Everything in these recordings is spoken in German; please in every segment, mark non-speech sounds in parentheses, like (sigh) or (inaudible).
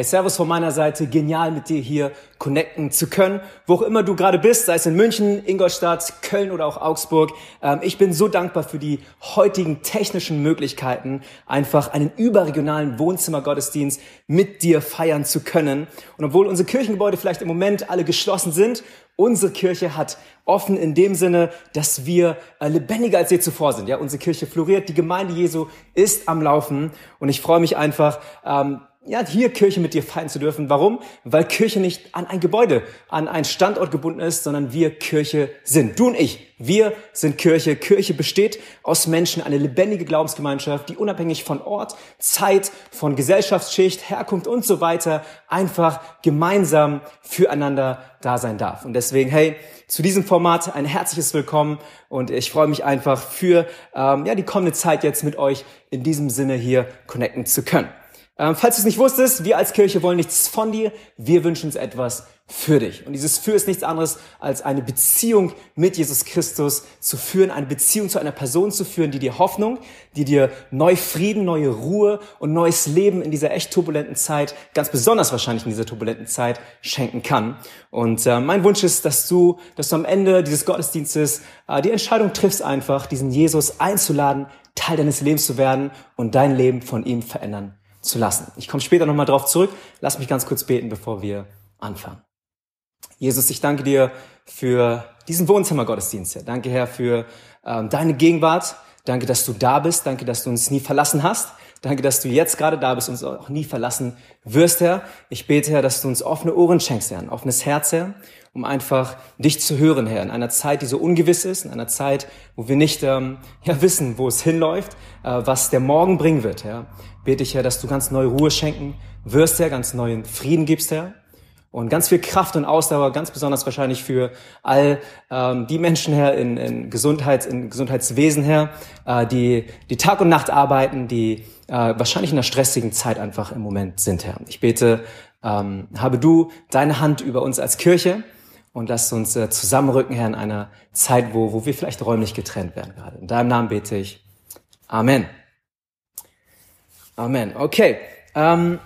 Hey, Servus von meiner Seite. Genial mit dir hier connecten zu können. Wo auch immer du gerade bist, sei es in München, Ingolstadt, Köln oder auch Augsburg. Ähm, ich bin so dankbar für die heutigen technischen Möglichkeiten, einfach einen überregionalen Wohnzimmergottesdienst mit dir feiern zu können. Und obwohl unsere Kirchengebäude vielleicht im Moment alle geschlossen sind, unsere Kirche hat offen in dem Sinne, dass wir äh, lebendiger als je zuvor sind. Ja, unsere Kirche floriert, die Gemeinde Jesu ist am Laufen und ich freue mich einfach, ähm, ja, hier Kirche mit dir feiern zu dürfen. Warum? Weil Kirche nicht an ein Gebäude, an einen Standort gebunden ist, sondern wir Kirche sind. Du und ich, wir sind Kirche. Kirche besteht aus Menschen, eine lebendige Glaubensgemeinschaft, die unabhängig von Ort, Zeit, von Gesellschaftsschicht, Herkunft und so weiter einfach gemeinsam füreinander da sein darf. Und deswegen, hey, zu diesem Format ein herzliches Willkommen und ich freue mich einfach für ähm, ja, die kommende Zeit jetzt mit euch in diesem Sinne hier connecten zu können. Ähm, falls du es nicht wusstest, wir als Kirche wollen nichts von dir, wir wünschen uns etwas für dich. Und dieses Für ist nichts anderes als eine Beziehung mit Jesus Christus zu führen, eine Beziehung zu einer Person zu führen, die dir Hoffnung, die dir neu Frieden, neue Ruhe und neues Leben in dieser echt turbulenten Zeit, ganz besonders wahrscheinlich in dieser turbulenten Zeit, schenken kann. Und äh, mein Wunsch ist, dass du, dass du am Ende dieses Gottesdienstes äh, die Entscheidung triffst, einfach diesen Jesus einzuladen, Teil deines Lebens zu werden und dein Leben von ihm verändern zu lassen. Ich komme später nochmal drauf zurück. Lass mich ganz kurz beten, bevor wir anfangen. Jesus, ich danke dir für diesen Wohnzimmergottesdienst. Herr. Danke, Herr, für ähm, deine Gegenwart. Danke, dass du da bist. Danke, dass du uns nie verlassen hast. Danke, dass du jetzt gerade da bist und uns auch nie verlassen wirst, Herr. Ich bete, Herr, dass du uns offene Ohren schenkst, Herr, ein offenes Herz, Herr, um einfach dich zu hören, Herr, in einer Zeit, die so ungewiss ist, in einer Zeit, wo wir nicht ähm, ja, wissen, wo es hinläuft, äh, was der Morgen bringen wird, Herr. Bete ich, Herr, dass du ganz neue Ruhe schenken wirst, Herr, ganz neuen Frieden gibst, Herr. Und ganz viel Kraft und Ausdauer, ganz besonders wahrscheinlich für all ähm, die Menschen, Herr, in, in, Gesundheits, in Gesundheitswesen, Herr, äh, die, die Tag und Nacht arbeiten, die äh, wahrscheinlich in einer stressigen Zeit einfach im Moment sind, Herr. Ich bete, ähm, habe du deine Hand über uns als Kirche und lass uns äh, zusammenrücken, Herr, in einer Zeit, wo, wo wir vielleicht räumlich getrennt werden gerade. In deinem Namen bete ich. Amen. Amen. Okay. Ähm,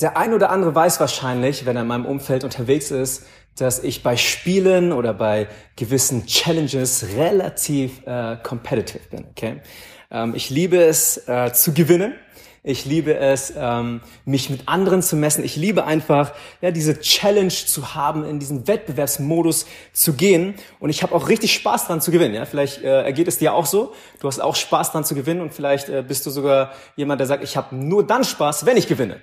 der ein oder andere weiß wahrscheinlich, wenn er in meinem Umfeld unterwegs ist, dass ich bei Spielen oder bei gewissen Challenges relativ äh, competitive bin. Okay? Ähm, ich liebe es äh, zu gewinnen. Ich liebe es, ähm, mich mit anderen zu messen. Ich liebe einfach, ja, diese Challenge zu haben, in diesen Wettbewerbsmodus zu gehen. Und ich habe auch richtig Spaß dran zu gewinnen. Ja, vielleicht äh, ergeht es dir auch so. Du hast auch Spaß dran zu gewinnen und vielleicht äh, bist du sogar jemand, der sagt, ich habe nur dann Spaß, wenn ich gewinne.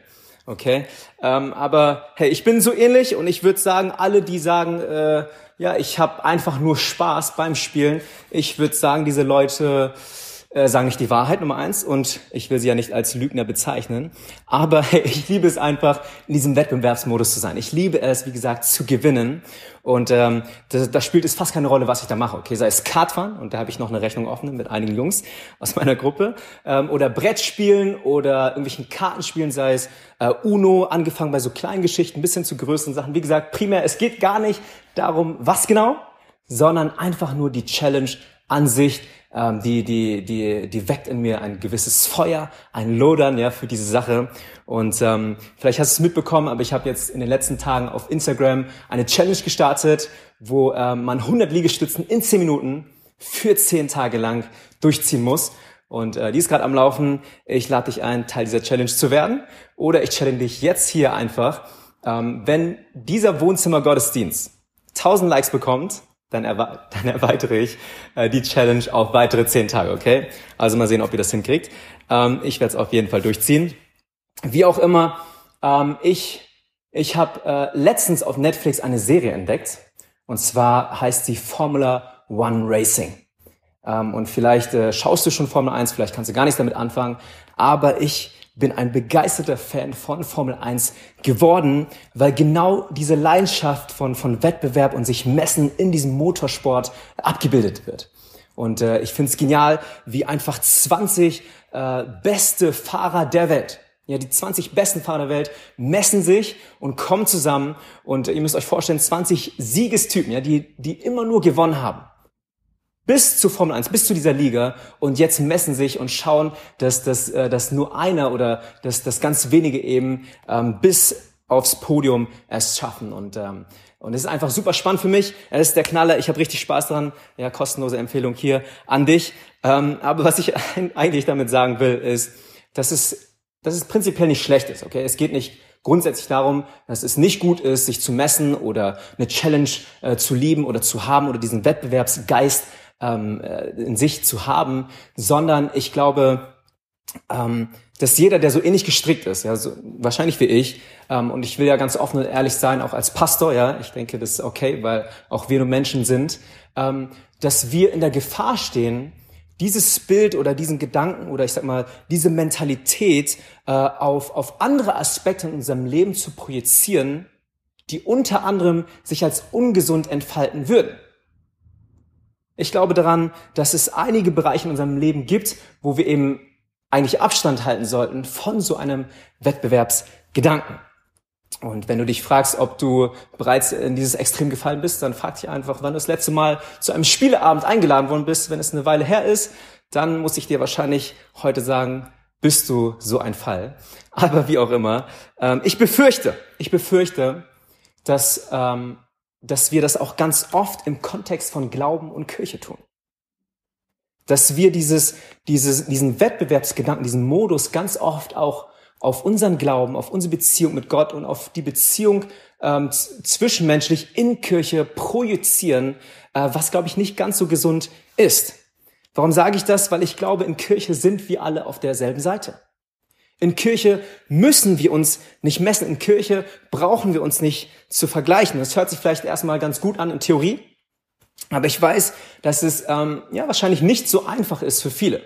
Okay, ähm, aber hey, ich bin so ähnlich und ich würde sagen, alle, die sagen, äh, ja, ich habe einfach nur Spaß beim Spielen, ich würde sagen, diese Leute äh, sagen nicht die Wahrheit, Nummer eins, und ich will sie ja nicht als Lügner bezeichnen, aber (laughs) ich liebe es einfach, in diesem Wettbewerbsmodus zu sein. Ich liebe es, wie gesagt, zu gewinnen und ähm, da, da spielt es fast keine Rolle, was ich da mache. Okay, sei es Kartfahren, und da habe ich noch eine Rechnung offen mit einigen Jungs (laughs) aus meiner Gruppe, ähm, oder Brettspielen oder irgendwelchen Kartenspielen, sei es äh, Uno, angefangen bei so kleinen Geschichten bis hin zu größeren Sachen. Wie gesagt, primär, es geht gar nicht darum, was genau, sondern einfach nur die Challenge an sich, ähm, die, die, die, die weckt in mir ein gewisses Feuer, ein Lodern ja, für diese Sache. Und ähm, vielleicht hast du es mitbekommen, aber ich habe jetzt in den letzten Tagen auf Instagram eine Challenge gestartet, wo ähm, man 100 Liegestützen in 10 Minuten für 10 Tage lang durchziehen muss. Und äh, die ist gerade am Laufen. Ich lade dich ein, Teil dieser Challenge zu werden. Oder ich challenge dich jetzt hier einfach, ähm, wenn dieser Wohnzimmer-Gottesdienst 1000 Likes bekommt, dann, erwe (laughs) dann erweitere ich äh, die Challenge auf weitere zehn Tage, okay? Also mal sehen, ob ihr das hinkriegt. Ähm, ich werde es auf jeden Fall durchziehen. Wie auch immer, ähm, ich, ich habe äh, letztens auf Netflix eine Serie entdeckt. Und zwar heißt sie Formula One Racing. Ähm, und vielleicht äh, schaust du schon Formel 1, vielleicht kannst du gar nichts damit anfangen. Aber ich bin ein begeisterter Fan von Formel 1 geworden, weil genau diese Leidenschaft von, von Wettbewerb und sich messen in diesem Motorsport abgebildet wird. Und äh, ich finde es genial, wie einfach 20 äh, beste Fahrer der Welt, ja, die 20 besten Fahrer der Welt messen sich und kommen zusammen. Und ihr müsst euch vorstellen, 20 Siegestypen, ja, die, die immer nur gewonnen haben. Bis zu Formel 1, bis zu dieser Liga und jetzt messen sich und schauen, dass, dass, äh, dass nur einer oder dass, dass ganz wenige eben ähm, bis aufs Podium es schaffen. Und, ähm, und es ist einfach super spannend für mich. Es ist der Knaller. Ich habe richtig Spaß dran. Ja, kostenlose Empfehlung hier an dich. Ähm, aber was ich eigentlich damit sagen will, ist, dass es, dass es prinzipiell nicht schlecht ist. Okay, es geht nicht grundsätzlich darum, dass es nicht gut ist, sich zu messen oder eine Challenge äh, zu lieben oder zu haben oder diesen Wettbewerbsgeist ähm, äh, in sich zu haben, sondern ich glaube, ähm, dass jeder, der so ähnlich gestrickt ist, ja, so, wahrscheinlich wie ich, ähm, und ich will ja ganz offen und ehrlich sein, auch als Pastor, ja, ich denke, das ist okay, weil auch wir nur Menschen sind, ähm, dass wir in der Gefahr stehen, dieses Bild oder diesen Gedanken oder ich sag mal diese Mentalität äh, auf, auf andere Aspekte in unserem Leben zu projizieren, die unter anderem sich als ungesund entfalten würden. Ich glaube daran, dass es einige Bereiche in unserem Leben gibt, wo wir eben eigentlich Abstand halten sollten von so einem Wettbewerbsgedanken. Und wenn du dich fragst, ob du bereits in dieses Extrem gefallen bist, dann frag dich einfach, wann du das letzte Mal zu einem Spieleabend eingeladen worden bist. Wenn es eine Weile her ist, dann muss ich dir wahrscheinlich heute sagen, bist du so ein Fall. Aber wie auch immer, ähm, ich befürchte, ich befürchte, dass, ähm, dass wir das auch ganz oft im Kontext von Glauben und Kirche tun. Dass wir dieses, dieses, diesen Wettbewerbsgedanken, diesen Modus ganz oft auch auf unseren Glauben, auf unsere Beziehung mit Gott und auf die Beziehung ähm, zwischenmenschlich in Kirche projizieren, äh, was, glaube ich, nicht ganz so gesund ist. Warum sage ich das? Weil ich glaube, in Kirche sind wir alle auf derselben Seite. In Kirche müssen wir uns nicht messen. In Kirche brauchen wir uns nicht zu vergleichen. Das hört sich vielleicht erstmal ganz gut an in Theorie. Aber ich weiß, dass es ähm, ja wahrscheinlich nicht so einfach ist für viele.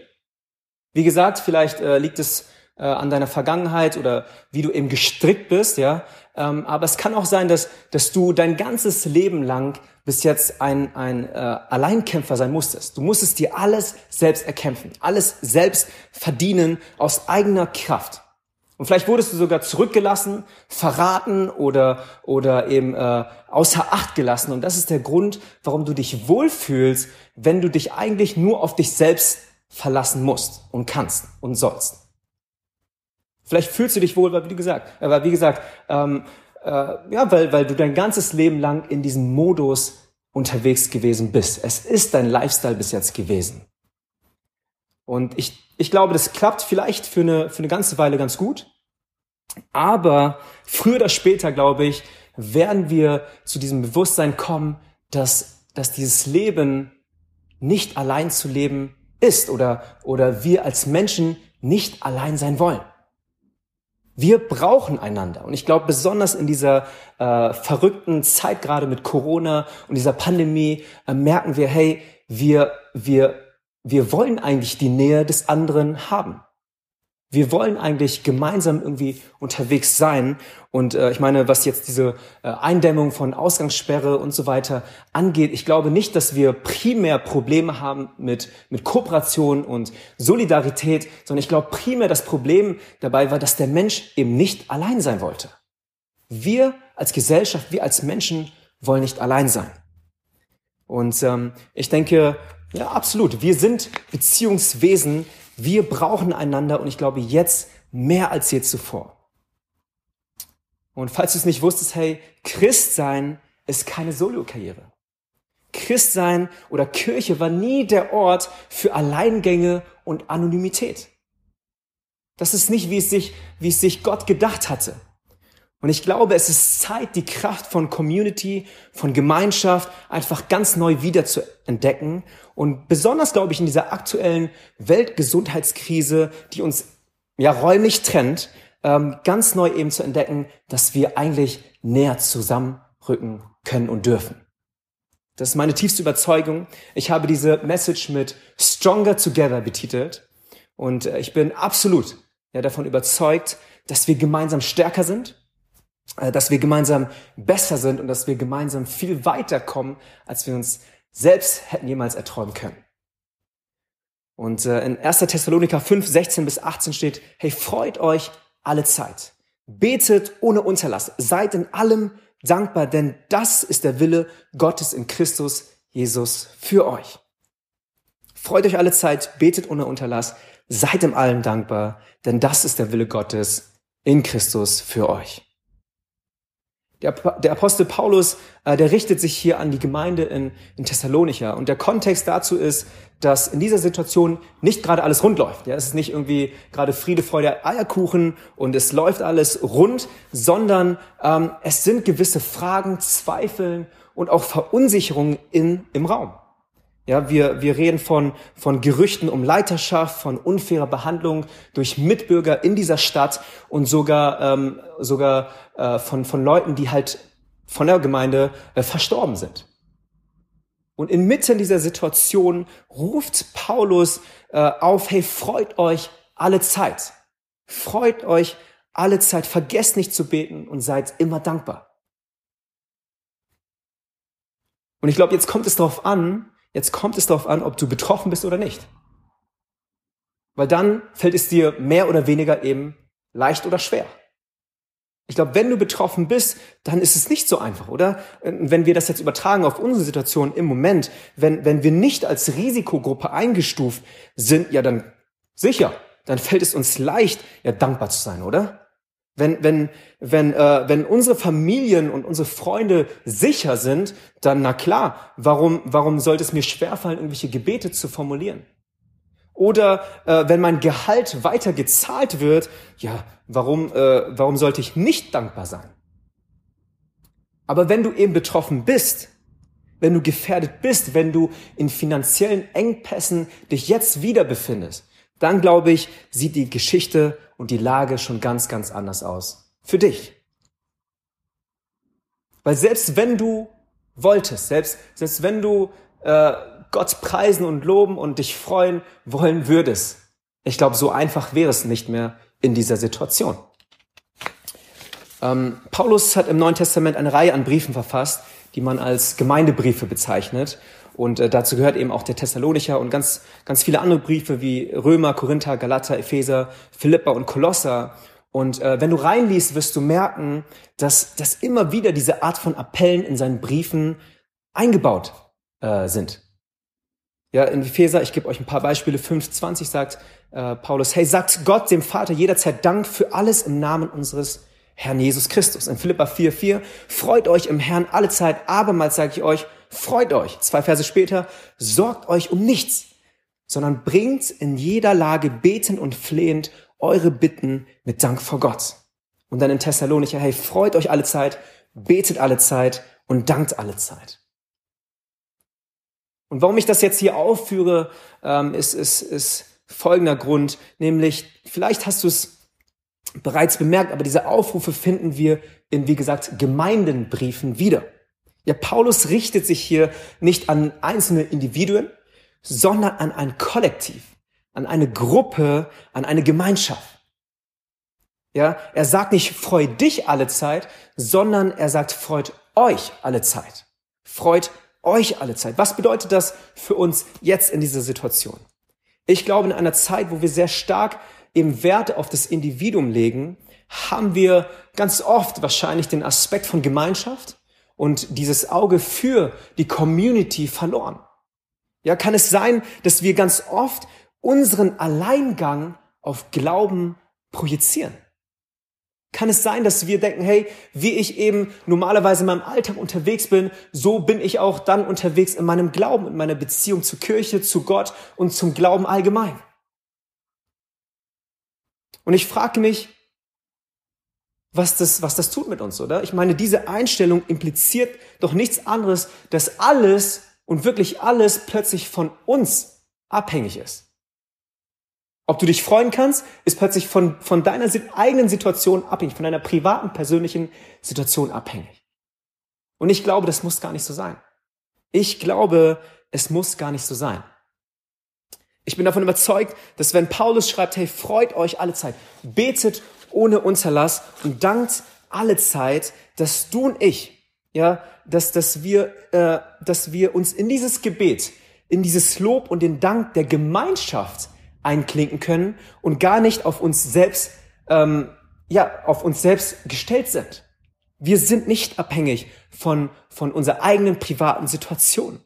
Wie gesagt, vielleicht äh, liegt es äh, an deiner Vergangenheit oder wie du eben gestrickt bist, ja. Ähm, aber es kann auch sein, dass, dass du dein ganzes Leben lang bis jetzt ein, ein äh, Alleinkämpfer sein musstest. Du musstest dir alles selbst erkämpfen, alles selbst verdienen aus eigener Kraft. Und vielleicht wurdest du sogar zurückgelassen, verraten oder, oder eben äh, außer Acht gelassen. Und das ist der Grund, warum du dich wohlfühlst, wenn du dich eigentlich nur auf dich selbst verlassen musst und kannst und sollst. Vielleicht fühlst du dich wohl, weil wie gesagt, äh, weil wie gesagt, ähm, äh, ja, weil, weil du dein ganzes Leben lang in diesem Modus unterwegs gewesen bist. Es ist dein Lifestyle bis jetzt gewesen. Und ich, ich glaube, das klappt vielleicht für eine, für eine ganze Weile ganz gut. Aber früher oder später, glaube ich, werden wir zu diesem Bewusstsein kommen, dass, dass dieses Leben nicht allein zu leben ist oder, oder wir als Menschen nicht allein sein wollen. Wir brauchen einander. Und ich glaube, besonders in dieser äh, verrückten Zeit gerade mit Corona und dieser Pandemie äh, merken wir, hey, wir, wir, wir wollen eigentlich die Nähe des anderen haben. Wir wollen eigentlich gemeinsam irgendwie unterwegs sein. Und äh, ich meine, was jetzt diese äh, Eindämmung von Ausgangssperre und so weiter angeht, ich glaube nicht, dass wir primär Probleme haben mit, mit Kooperation und Solidarität, sondern ich glaube primär das Problem dabei war, dass der Mensch eben nicht allein sein wollte. Wir als Gesellschaft, wir als Menschen wollen nicht allein sein. Und ähm, ich denke, ja, absolut. Wir sind Beziehungswesen, wir brauchen einander und ich glaube jetzt mehr als je zuvor. Und falls du es nicht wusstest, hey, Christsein ist keine Solo-Karriere. Christsein oder Kirche war nie der Ort für Alleingänge und Anonymität. Das ist nicht, wie es sich, wie es sich Gott gedacht hatte. Und ich glaube, es ist Zeit, die Kraft von Community, von Gemeinschaft einfach ganz neu wieder zu entdecken. Und besonders, glaube ich, in dieser aktuellen Weltgesundheitskrise, die uns ja räumlich trennt, ähm, ganz neu eben zu entdecken, dass wir eigentlich näher zusammenrücken können und dürfen. Das ist meine tiefste Überzeugung. Ich habe diese Message mit Stronger Together betitelt. Und äh, ich bin absolut ja, davon überzeugt, dass wir gemeinsam stärker sind dass wir gemeinsam besser sind und dass wir gemeinsam viel weiter kommen, als wir uns selbst hätten jemals erträumen können. Und äh, in 1. Thessaloniker 5, 16 bis 18 steht, hey, freut euch alle Zeit. Betet ohne Unterlass. Seid in allem dankbar, denn das ist der Wille Gottes in Christus Jesus für euch. freut euch alle Zeit, betet ohne Unterlass, seid im Allen dankbar, denn das ist der Wille Gottes in Christus für euch. Der, der Apostel Paulus, äh, der richtet sich hier an die Gemeinde in, in Thessalonicher. Und der Kontext dazu ist, dass in dieser Situation nicht gerade alles rund läuft. Ja, es ist nicht irgendwie gerade Friede, Freude, Eierkuchen und es läuft alles rund, sondern ähm, es sind gewisse Fragen, Zweifeln und auch Verunsicherungen in, im Raum. Ja, wir, wir reden von, von Gerüchten um Leiterschaft, von unfairer Behandlung durch Mitbürger in dieser Stadt und sogar, ähm, sogar äh, von, von Leuten, die halt von der Gemeinde äh, verstorben sind. Und inmitten dieser Situation ruft Paulus äh, auf, hey, freut euch alle Zeit. Freut euch alle Zeit. Vergesst nicht zu beten und seid immer dankbar. Und ich glaube, jetzt kommt es darauf an, Jetzt kommt es darauf an, ob du betroffen bist oder nicht. Weil dann fällt es dir mehr oder weniger eben leicht oder schwer. Ich glaube, wenn du betroffen bist, dann ist es nicht so einfach, oder? Wenn wir das jetzt übertragen auf unsere Situation im Moment, wenn, wenn wir nicht als Risikogruppe eingestuft sind, ja dann sicher, dann fällt es uns leicht, ja dankbar zu sein, oder? Wenn, wenn, wenn, äh, wenn unsere Familien und unsere Freunde sicher sind, dann na klar, warum, warum sollte es mir schwerfallen, irgendwelche Gebete zu formulieren? Oder äh, wenn mein Gehalt weiter gezahlt wird, ja, warum, äh, warum sollte ich nicht dankbar sein? Aber wenn du eben betroffen bist, wenn du gefährdet bist, wenn du in finanziellen Engpässen dich jetzt wieder befindest, dann glaube ich, sieht die Geschichte und die Lage schon ganz, ganz anders aus. Für dich. Weil selbst wenn du wolltest, selbst, selbst wenn du äh, Gott preisen und loben und dich freuen wollen würdest, ich glaube, so einfach wäre es nicht mehr in dieser Situation. Ähm, Paulus hat im Neuen Testament eine Reihe an Briefen verfasst, die man als Gemeindebriefe bezeichnet. Und äh, dazu gehört eben auch der Thessalonicher und ganz, ganz viele andere Briefe wie Römer, Korinther, Galater, Epheser, Philippa und Kolosser. Und äh, wenn du reinliest, wirst du merken, dass, dass immer wieder diese Art von Appellen in seinen Briefen eingebaut äh, sind. Ja, in Epheser, ich gebe euch ein paar Beispiele, 5,20 sagt äh, Paulus, hey, sagt Gott, dem Vater, jederzeit Dank für alles im Namen unseres Herrn Jesus Christus. In Philippa 4,4, freut euch im Herrn alle Zeit, abermals sage ich euch, freut euch. Zwei Verse später, sorgt euch um nichts, sondern bringt in jeder Lage betend und flehend eure Bitten mit Dank vor Gott. Und dann in Thessalonicher, hey, freut euch alle Zeit, betet alle Zeit und dankt alle Zeit. Und warum ich das jetzt hier aufführe, ähm, ist, ist, ist folgender Grund, nämlich vielleicht hast du es bereits bemerkt, aber diese Aufrufe finden wir in, wie gesagt, Gemeindenbriefen wieder. Ja, Paulus richtet sich hier nicht an einzelne Individuen, sondern an ein Kollektiv, an eine Gruppe, an eine Gemeinschaft. Ja, er sagt nicht, freu dich alle Zeit, sondern er sagt, freut euch alle Zeit. Freut euch alle Zeit. Was bedeutet das für uns jetzt in dieser Situation? Ich glaube, in einer Zeit, wo wir sehr stark im Wert auf das Individuum legen, haben wir ganz oft wahrscheinlich den Aspekt von Gemeinschaft und dieses Auge für die Community verloren. Ja, kann es sein, dass wir ganz oft unseren Alleingang auf Glauben projizieren? Kann es sein, dass wir denken, hey, wie ich eben normalerweise in meinem Alltag unterwegs bin, so bin ich auch dann unterwegs in meinem Glauben, in meiner Beziehung zur Kirche, zu Gott und zum Glauben allgemein? Und ich frage mich, was das, was das tut mit uns, oder? Ich meine, diese Einstellung impliziert doch nichts anderes, dass alles und wirklich alles plötzlich von uns abhängig ist. Ob du dich freuen kannst, ist plötzlich von, von deiner eigenen Situation abhängig, von deiner privaten, persönlichen Situation abhängig. Und ich glaube, das muss gar nicht so sein. Ich glaube, es muss gar nicht so sein. Ich bin davon überzeugt, dass wenn Paulus schreibt, hey, freut euch alle Zeit, betet ohne Unterlass und dankt alle Zeit, dass du und ich, ja, dass, dass wir, äh, dass wir uns in dieses Gebet, in dieses Lob und den Dank der Gemeinschaft einklinken können und gar nicht auf uns selbst, ähm, ja, auf uns selbst gestellt sind. Wir sind nicht abhängig von, von unserer eigenen privaten Situation.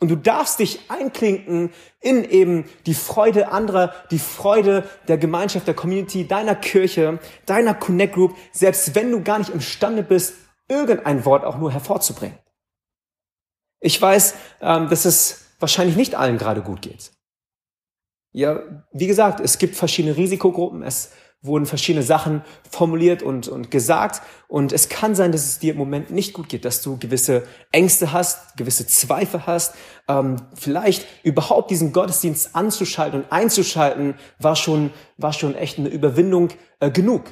Und du darfst dich einklinken in eben die Freude anderer, die Freude der Gemeinschaft, der Community, deiner Kirche, deiner Connect Group, selbst wenn du gar nicht imstande bist, irgendein Wort auch nur hervorzubringen. Ich weiß, ähm, dass es wahrscheinlich nicht allen gerade gut geht. Ja, wie gesagt, es gibt verschiedene Risikogruppen. Es wurden verschiedene Sachen formuliert und, und gesagt. Und es kann sein, dass es dir im Moment nicht gut geht, dass du gewisse Ängste hast, gewisse Zweifel hast. Ähm, vielleicht überhaupt diesen Gottesdienst anzuschalten und einzuschalten, war schon, war schon echt eine Überwindung äh, genug.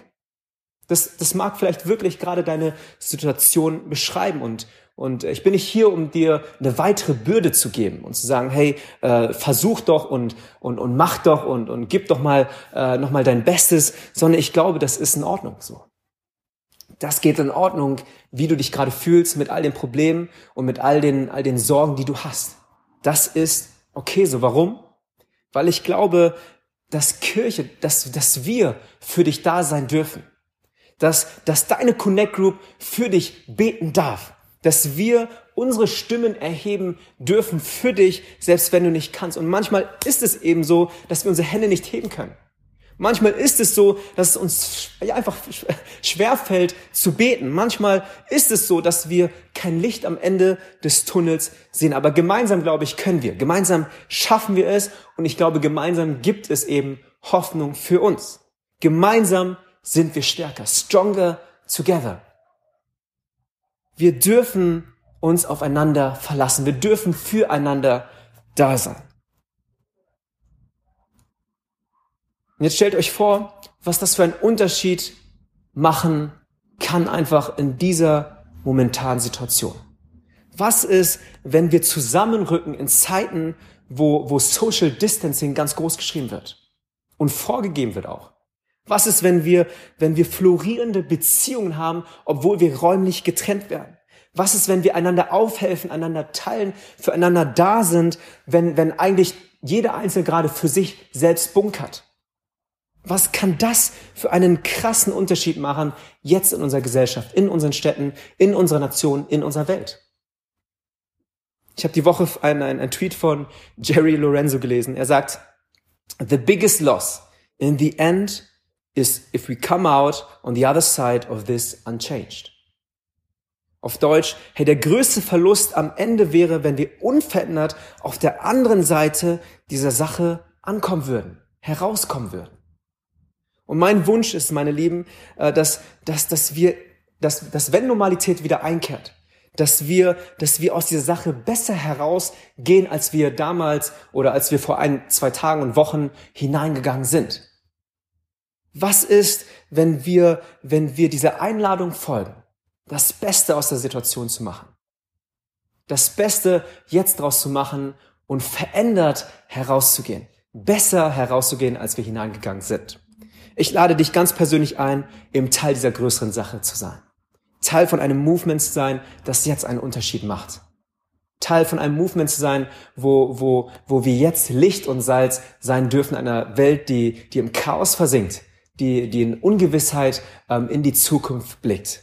Das, das mag vielleicht wirklich gerade deine Situation beschreiben und, und ich bin nicht hier, um dir eine weitere Bürde zu geben und zu sagen, hey, äh, versuch doch und, und, und mach doch und, und gib doch mal äh, noch mal dein Bestes, sondern ich glaube, das ist in Ordnung so. Das geht in Ordnung, wie du dich gerade fühlst mit all den Problemen und mit all den, all den Sorgen, die du hast. Das ist okay so. Warum? Weil ich glaube, dass Kirche, dass, dass wir für dich da sein dürfen. Dass, dass deine Connect Group für dich beten darf dass wir unsere Stimmen erheben dürfen für dich, selbst wenn du nicht kannst. Und manchmal ist es eben so, dass wir unsere Hände nicht heben können. Manchmal ist es so, dass es uns einfach schwerfällt zu beten. Manchmal ist es so, dass wir kein Licht am Ende des Tunnels sehen. Aber gemeinsam, glaube ich, können wir. Gemeinsam schaffen wir es. Und ich glaube, gemeinsam gibt es eben Hoffnung für uns. Gemeinsam sind wir stärker. Stronger together. Wir dürfen uns aufeinander verlassen. Wir dürfen füreinander da sein. Und jetzt stellt euch vor, was das für einen Unterschied machen kann einfach in dieser momentanen Situation. Was ist, wenn wir zusammenrücken in Zeiten, wo, wo Social Distancing ganz groß geschrieben wird und vorgegeben wird auch? Was ist, wenn wir, wenn wir florierende Beziehungen haben, obwohl wir räumlich getrennt werden? Was ist, wenn wir einander aufhelfen, einander teilen, füreinander da sind, wenn, wenn eigentlich jeder Einzelne gerade für sich selbst bunkert? Was kann das für einen krassen Unterschied machen jetzt in unserer Gesellschaft, in unseren Städten, in unserer Nation, in unserer Welt? Ich habe die Woche einen, einen, einen Tweet von Jerry Lorenzo gelesen. Er sagt, The biggest loss in the end is if we come out on the other side of this unchanged. Auf Deutsch, hey, der größte Verlust am Ende wäre, wenn wir unverändert auf der anderen Seite dieser Sache ankommen würden, herauskommen würden. Und mein Wunsch ist, meine Lieben, äh, dass, dass, dass wir, dass, dass wenn Normalität wieder einkehrt, dass wir, dass wir aus dieser Sache besser herausgehen, als wir damals oder als wir vor ein, zwei Tagen und Wochen hineingegangen sind. Was ist, wenn wir, wenn wir dieser Einladung folgen, das Beste aus der Situation zu machen? Das Beste jetzt draus zu machen und verändert herauszugehen. Besser herauszugehen, als wir hineingegangen sind. Ich lade dich ganz persönlich ein, im Teil dieser größeren Sache zu sein. Teil von einem Movement zu sein, das jetzt einen Unterschied macht. Teil von einem Movement zu sein, wo, wo, wo wir jetzt Licht und Salz sein dürfen einer Welt, die, die im Chaos versinkt, die, die in Ungewissheit ähm, in die Zukunft blickt.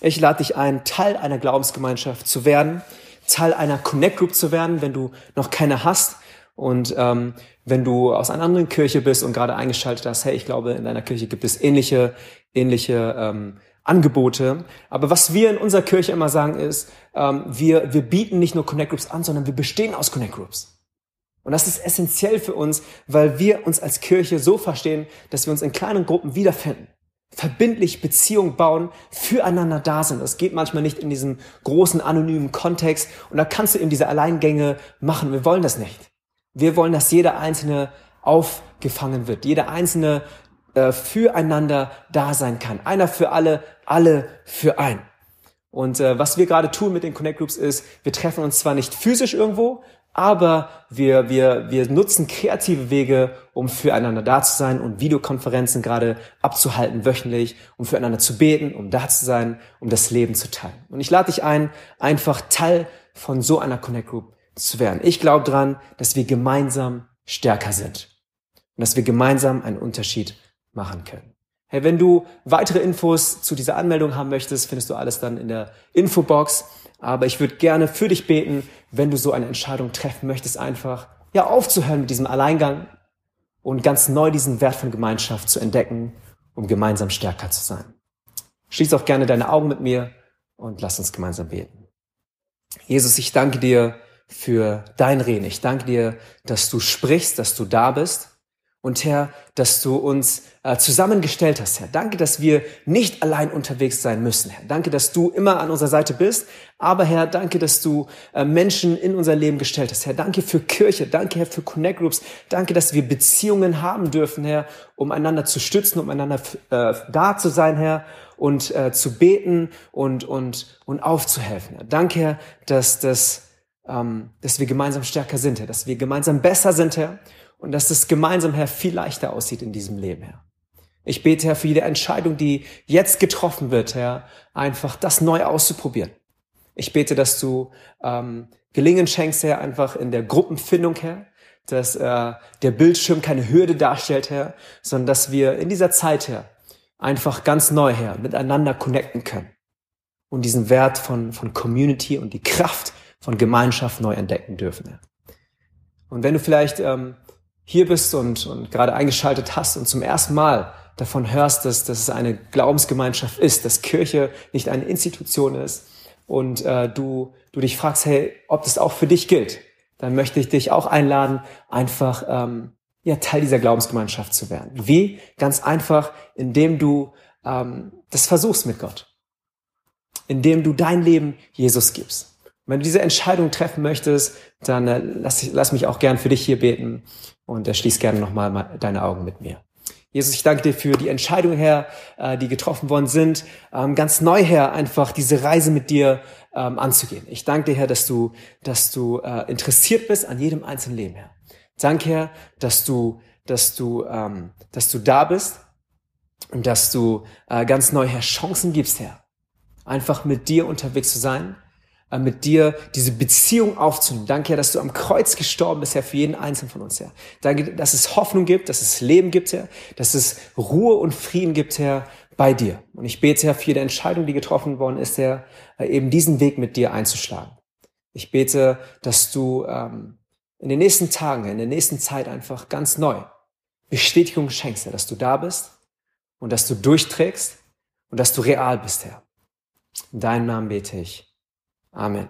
Ich lade dich ein, Teil einer Glaubensgemeinschaft zu werden, Teil einer Connect Group zu werden, wenn du noch keine hast. Und ähm, wenn du aus einer anderen Kirche bist und gerade eingeschaltet hast, hey, ich glaube, in deiner Kirche gibt es ähnliche, ähnliche ähm, Angebote. Aber was wir in unserer Kirche immer sagen ist, ähm, wir, wir bieten nicht nur Connect Groups an, sondern wir bestehen aus Connect Groups. Und das ist essentiell für uns, weil wir uns als Kirche so verstehen, dass wir uns in kleinen Gruppen wiederfinden. Verbindlich Beziehung bauen, füreinander da sind. Das geht manchmal nicht in diesem großen anonymen Kontext. Und da kannst du eben diese Alleingänge machen. Wir wollen das nicht. Wir wollen, dass jeder Einzelne aufgefangen wird. Jeder Einzelne äh, füreinander da sein kann. Einer für alle, alle für ein. Und äh, was wir gerade tun mit den Connect Groups ist, wir treffen uns zwar nicht physisch irgendwo, aber wir, wir, wir nutzen kreative Wege, um füreinander da zu sein und Videokonferenzen gerade abzuhalten wöchentlich, um füreinander zu beten, um da zu sein, um das Leben zu teilen. Und ich lade dich ein, einfach Teil von so einer Connect Group zu werden. Ich glaube dran, dass wir gemeinsam stärker sind und dass wir gemeinsam einen Unterschied machen können. Hey, wenn du weitere Infos zu dieser Anmeldung haben möchtest, findest du alles dann in der Infobox. Aber ich würde gerne für dich beten, wenn du so eine Entscheidung treffen möchtest, einfach ja aufzuhören mit diesem Alleingang und ganz neu diesen Wert von Gemeinschaft zu entdecken, um gemeinsam stärker zu sein. Schließ auch gerne deine Augen mit mir und lass uns gemeinsam beten. Jesus, ich danke dir für dein Reden. Ich danke dir, dass du sprichst, dass du da bist. Und Herr, dass du uns äh, zusammengestellt hast, Herr. Danke, dass wir nicht allein unterwegs sein müssen, Herr. Danke, dass du immer an unserer Seite bist. Aber Herr, danke, dass du äh, Menschen in unser Leben gestellt hast, Herr. Danke für Kirche. Danke, Herr, für Connect Groups. Danke, dass wir Beziehungen haben dürfen, Herr, um einander zu stützen, um einander äh, da zu sein, Herr und äh, zu beten und und und aufzuhelfen. Herr. Danke, Herr, dass das ähm, dass wir gemeinsam stärker sind, Herr, dass wir gemeinsam besser sind, Herr und dass es gemeinsam, Herr, viel leichter aussieht in diesem Leben, Herr. Ich bete, Herr, für jede Entscheidung, die jetzt getroffen wird, Herr, einfach das neu auszuprobieren. Ich bete, dass du ähm, Gelingen schenkst, Herr, einfach in der Gruppenfindung, Herr, dass äh, der Bildschirm keine Hürde darstellt, Herr, sondern dass wir in dieser Zeit, Herr, einfach ganz neu, Herr, miteinander connecten können und diesen Wert von, von Community und die Kraft von Gemeinschaft neu entdecken dürfen, Herr. Und wenn du vielleicht ähm, hier bist und, und gerade eingeschaltet hast und zum ersten Mal davon hörst, dass, dass es eine Glaubensgemeinschaft ist, dass Kirche nicht eine Institution ist und äh, du, du dich fragst, hey, ob das auch für dich gilt, dann möchte ich dich auch einladen, einfach ähm, ja, Teil dieser Glaubensgemeinschaft zu werden. Wie? Ganz einfach, indem du ähm, das versuchst mit Gott. Indem du dein Leben Jesus gibst. Wenn du diese Entscheidung treffen möchtest, dann äh, lass, lass mich auch gern für dich hier beten und äh, schließ gerne nochmal deine Augen mit mir. Jesus, ich danke dir für die Entscheidungen, Herr, äh, die getroffen worden sind, ähm, ganz neu, Herr, einfach diese Reise mit dir ähm, anzugehen. Ich danke dir, Herr, dass du, dass du äh, interessiert bist an jedem einzelnen Leben, Herr. Danke, Herr, dass du, dass du, ähm, dass du da bist und dass du äh, ganz neu, Herr, Chancen gibst, Herr, einfach mit dir unterwegs zu sein mit dir diese Beziehung aufzunehmen. Danke, Herr, dass du am Kreuz gestorben bist, Herr, für jeden Einzelnen von uns, Herr. Danke, dass es Hoffnung gibt, dass es Leben gibt, Herr, dass es Ruhe und Frieden gibt, Herr, bei dir. Und ich bete, Herr, für jede Entscheidung, die getroffen worden ist, Herr, äh, eben diesen Weg mit dir einzuschlagen. Ich bete, dass du ähm, in den nächsten Tagen, in der nächsten Zeit einfach ganz neu Bestätigung schenkst, Herr, dass du da bist und dass du durchträgst und dass du real bist, Herr. In deinem Namen bete ich. Amen.